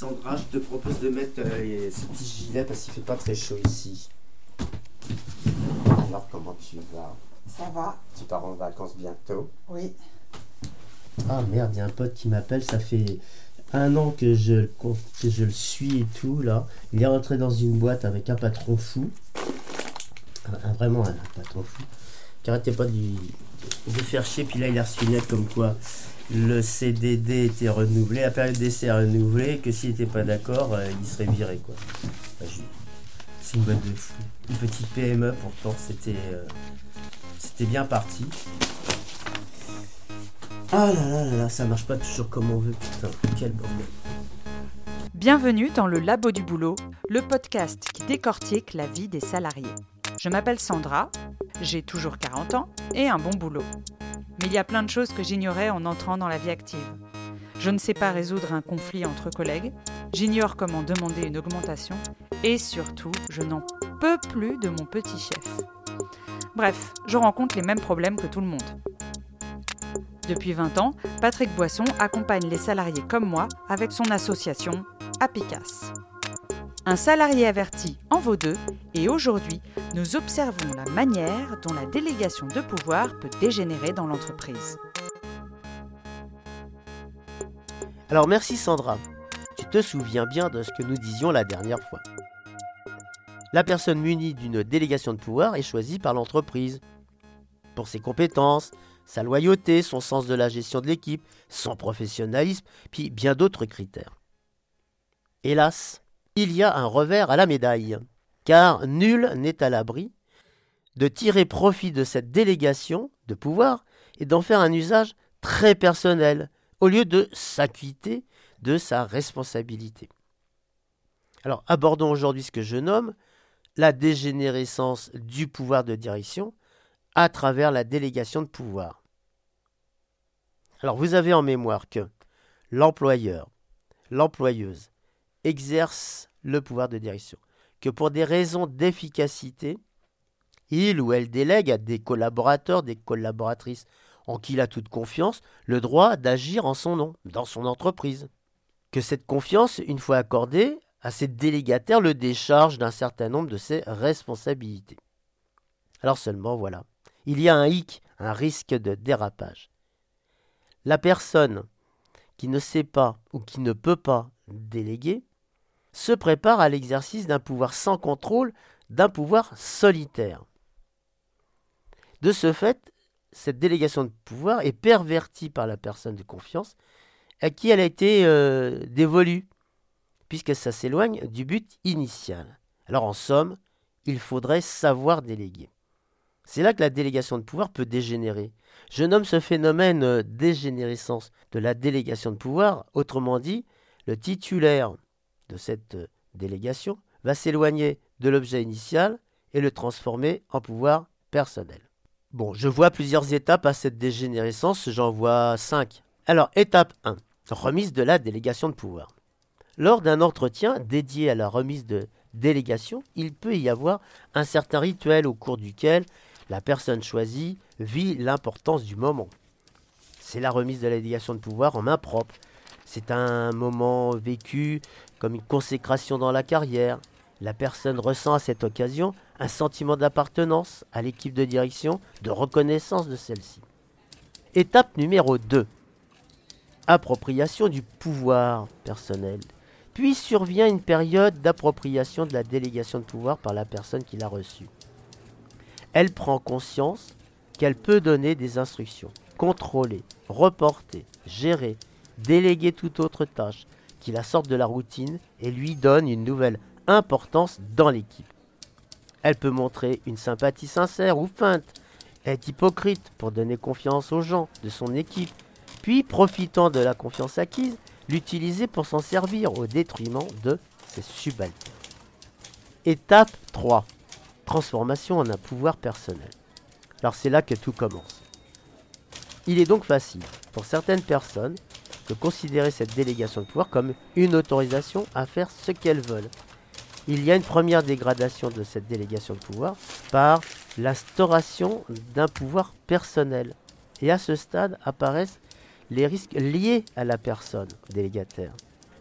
Sandra, je te propose de mettre euh, ce petit gilet parce qu'il fait pas très chaud ici. Alors, comment tu vas? Ça va Tu pars en vacances bientôt? Oui. Ah merde, il y a un pote qui m'appelle, ça fait un an que je, que je le suis et tout, là. Il est rentré dans une boîte avec un patron fou. Un- un- vraiment un patron fou. Qui arrêtait pas de, de faire chier, puis là il a reçu une lettre comme quoi le CDD était renouvelé, la période d'essai renouvelée, que s'il n'était pas d'accord, euh, il serait viré, quoi. C'est une boîte de fou. Une petite PME, pourtant, c'était... euh, c'était bien parti. Ah là là là là, ça marche pas toujours comme on veut, putain, quel bordel. Bienvenue dans le Labo du Boulot, le podcast qui décortique la vie des salariés. Je m'appelle Sandra, j'ai toujours 40 ans et un bon boulot. Mais il y a plein de choses que j'ignorais en entrant dans la vie active. Je ne sais pas résoudre un conflit entre collègues, j'ignore comment demander une augmentation et surtout, je n'en peux plus de mon petit chef. Bref, je rencontre les mêmes problèmes que tout le monde. Depuis 20 ans, Patrick Boisson accompagne les salariés comme moi avec son association Apicas. Un salarié averti en vaut deux et aujourd'hui, nous observons la manière dont la délégation de pouvoir peut dégénérer dans l'entreprise. Alors merci Sandra, tu te souviens bien de ce que nous disions la dernière fois. La personne munie d'une délégation de pouvoir est choisie par l'entreprise pour ses compétences, sa loyauté, son sens de la gestion de l'équipe, son professionnalisme, puis bien d'autres critères. Hélas, il y a un revers à la médaille, car nul n'est à l'abri de tirer profit de cette délégation de pouvoir et d'en faire un usage très personnel, au lieu de s'acquitter de sa responsabilité. Alors abordons aujourd'hui ce que je nomme la dégénérescence du pouvoir de direction à travers la délégation de pouvoir. Alors vous avez en mémoire que l'employeur, l'employeuse exerce le pouvoir de direction, que pour des raisons d'efficacité, il ou elle délègue à des collaborateurs, des collaboratrices en qui il a toute confiance, le droit d'agir en son nom, dans son entreprise. Que cette confiance, une fois accordée, à ses délégataires le décharge d'un certain nombre de ses responsabilités. Alors seulement, voilà, il y a un hic, un risque de dérapage. La personne qui ne sait pas ou qui ne peut pas déléguer se prépare à l'exercice d'un pouvoir sans contrôle, d'un pouvoir solitaire. De ce fait, cette délégation de pouvoir est pervertie par la personne de confiance à qui elle a été euh, dévolue, puisque ça s'éloigne du but initial. Alors en somme, il faudrait savoir déléguer. C'est là que la délégation de pouvoir peut dégénérer. Je nomme ce phénomène euh, dégénérescence de la délégation de pouvoir, autrement dit, le titulaire de cette euh, délégation va s'éloigner de l'objet initial et le transformer en pouvoir personnel. Bon, je vois plusieurs étapes à cette dégénérescence, j'en vois cinq. Alors, étape 1, remise de la délégation de pouvoir. Lors d'un entretien dédié à la remise de délégation, il peut y avoir un certain rituel au cours duquel la personne choisie vit l'importance du moment. C'est la remise de la délégation de pouvoir en main propre. C'est un moment vécu comme une consécration dans la carrière. La personne ressent à cette occasion un sentiment d'appartenance à l'équipe de direction, de reconnaissance de celle-ci. Étape numéro 2. Appropriation du pouvoir personnel. Puis survient une période d'appropriation de la délégation de pouvoir par la personne qui l'a reçue. Elle prend conscience qu'elle peut donner des instructions, contrôler, reporter, gérer, déléguer toute autre tâche qui la sorte de la routine et lui donne une nouvelle importance dans l'équipe. Elle peut montrer une sympathie sincère ou feinte, être hypocrite pour donner confiance aux gens de son équipe, puis profitant de la confiance acquise, l'utiliser pour s'en servir au détriment de ses subalternes. Étape 3. Transformation en un pouvoir personnel. Alors c'est là que tout commence. Il est donc facile pour certaines personnes considérer cette délégation de pouvoir comme une autorisation à faire ce qu'elles veulent. Il y a une première dégradation de cette délégation de pouvoir par l'instauration d'un pouvoir personnel. Et à ce stade apparaissent les risques liés à la personne délégataire.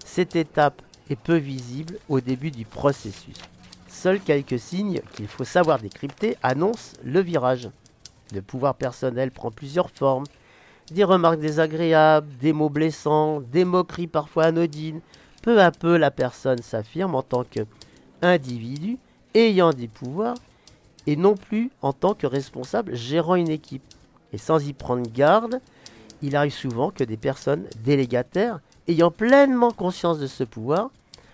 Cette étape et peu visible au début du processus. Seuls quelques signes qu'il faut savoir décrypter annoncent le virage. Le pouvoir personnel prend plusieurs formes. Des remarques désagréables, des mots blessants, des moqueries parfois anodines. Peu à peu, la personne s'affirme en tant qu'individu ayant des pouvoirs et non plus en tant que responsable gérant une équipe. Et sans y prendre garde, il arrive souvent que des personnes délégataires, ayant pleinement conscience de ce pouvoir,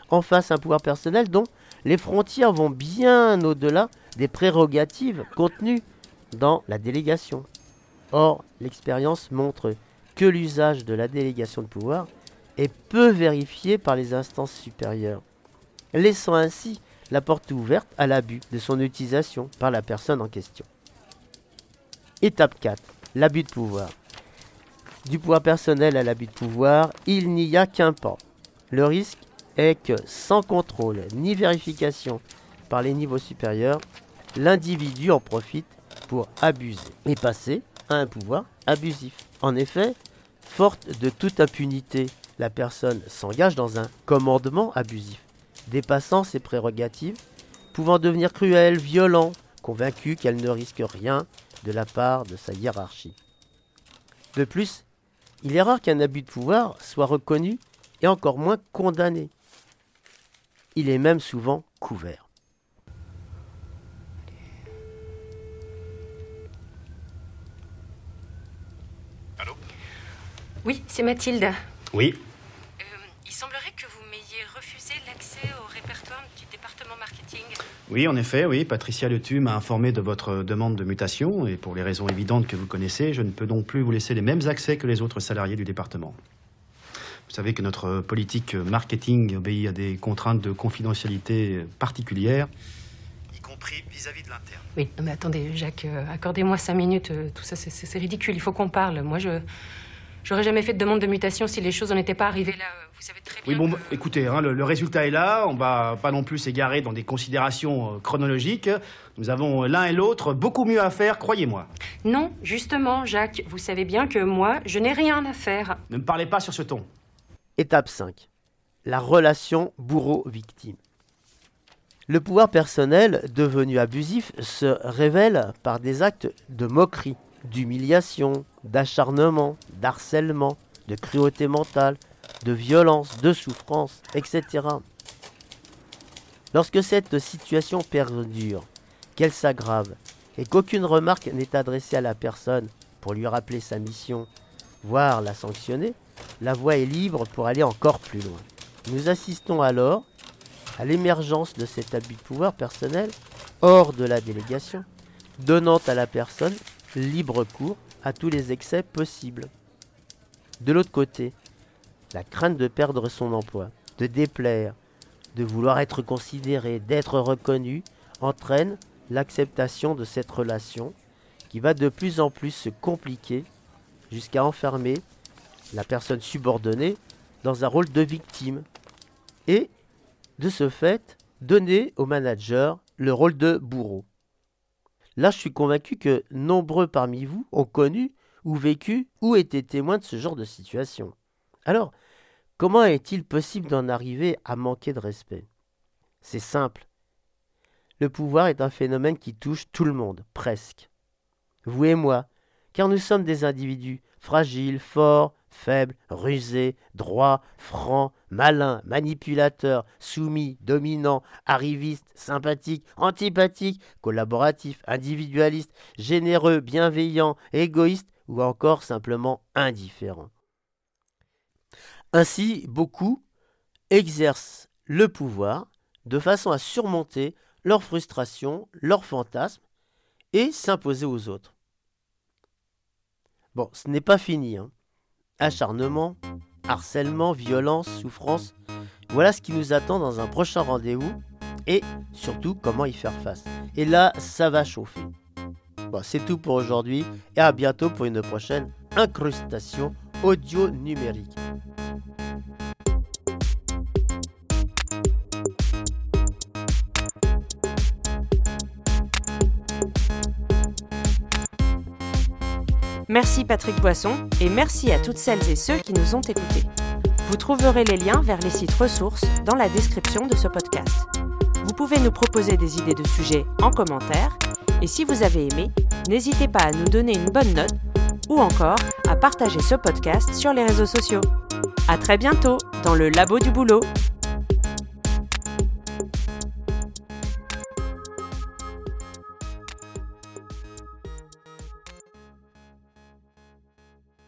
en fassent un pouvoir personnel dont les frontières vont bien au-delà des prérogatives contenues dans la délégation. Or, l'expérience montre que l'usage de la délégation de pouvoir est peu vérifié par les instances supérieures, laissant ainsi la porte ouverte à l'abus de son utilisation par la personne en question. Étape 4. L'abus de pouvoir. Du pouvoir personnel à l'abus de pouvoir, il n'y a qu'un pas. Le risque est que sans contrôle ni vérification par les niveaux supérieurs, l'individu en profite pour abuser et passer un pouvoir abusif. En effet, forte de toute impunité, la personne s'engage dans un commandement abusif, dépassant ses prérogatives, pouvant devenir cruel, violent, convaincu qu'elle ne risque rien de la part de sa hiérarchie. De plus, il est rare qu'un abus de pouvoir soit reconnu et encore moins condamné. Il est même souvent couvert. Oui, c'est Mathilde. Oui. Euh, il semblerait que vous m'ayez refusé l'accès au répertoire du département marketing. Oui, en effet, oui. Patricia Letu m'a informé de votre demande de mutation et pour les raisons évidentes que vous connaissez, je ne peux donc plus vous laisser les mêmes accès que les autres salariés du département. Vous savez que notre politique marketing obéit à des contraintes de confidentialité particulières, y compris vis-à-vis de l'interne. Oui, non, mais attendez, Jacques, euh, accordez-moi cinq minutes. euh, tout ça, c'est ridicule. Il faut qu'on parle. Moi, je. J'aurais jamais fait de demande de mutation si les choses n'en étaient pas arrivées là. euh, Vous savez très bien. Oui, bon, que- bah, écoutez, hein, le, le résultat est là. On va pas non plus s'égarer dans des considérations euh, chronologiques. Nous avons euh, l'un et l'autre beaucoup mieux à faire, croyez-moi. Non, justement, Jacques, vous savez bien que moi, je n'ai rien à faire. Ne me parlez pas sur ce ton. Étape 5. La relation bourreau-victime. Le pouvoir personnel devenu abusif se révèle par des actes de moquerie, d'humiliation, d'acharnement, d'harcèlement, de cruauté mentale, de violence, de souffrance, etc. Lorsque cette situation perdure, qu'elle s'aggrave, et qu'aucune remarque n'est adressée à la personne pour lui rappeler sa mission, voire la sanctionner, la voie est libre pour aller encore plus loin. Nous assistons alors à l'émergence de cet abus de pouvoir personnel hors de la délégation, donnant à la personne libre cours à tous les excès possibles. De l'autre côté, la crainte de perdre son emploi, de déplaire, de vouloir être considéré, d'être reconnu, entraîne l'acceptation de cette relation qui va de plus en plus se compliquer jusqu'à enfermer la personne subordonnée dans un rôle de victime et, de ce fait, donner au manager le rôle de bourreau. Là, je suis convaincu que nombreux parmi vous ont connu ou vécu ou été témoins de ce genre de situation. Alors, comment est-il possible d'en arriver à manquer de respect? C'est simple. Le pouvoir est un phénomène qui touche tout le monde, presque. Vous et moi, car nous sommes des individus fragiles, forts, faibles, rusés, droits, francs, malins, manipulateurs, soumis, dominants, arrivistes, sympathiques, antipathiques, collaboratifs, individualistes, généreux, bienveillants, égoïstes ou encore simplement indifférents. Ainsi, beaucoup exercent le pouvoir de façon à surmonter leurs frustrations, leurs fantasmes et s'imposer aux autres. Bon, ce n'est pas fini. Hein. Acharnement, harcèlement, violence, souffrance. Voilà ce qui nous attend dans un prochain rendez-vous et surtout comment y faire face. Et là, ça va chauffer. Bon, c'est tout pour aujourd'hui et à bientôt pour une prochaine incrustation audio numérique. Merci Patrick Boisson et merci à toutes celles et ceux qui nous ont écoutés. Vous trouverez les liens vers les sites ressources dans la description de ce podcast. Vous pouvez nous proposer des idées de sujets en commentaire et si vous avez aimé, n'hésitez pas à nous donner une bonne note ou encore à partager ce podcast sur les réseaux sociaux. À très bientôt dans le labo du boulot.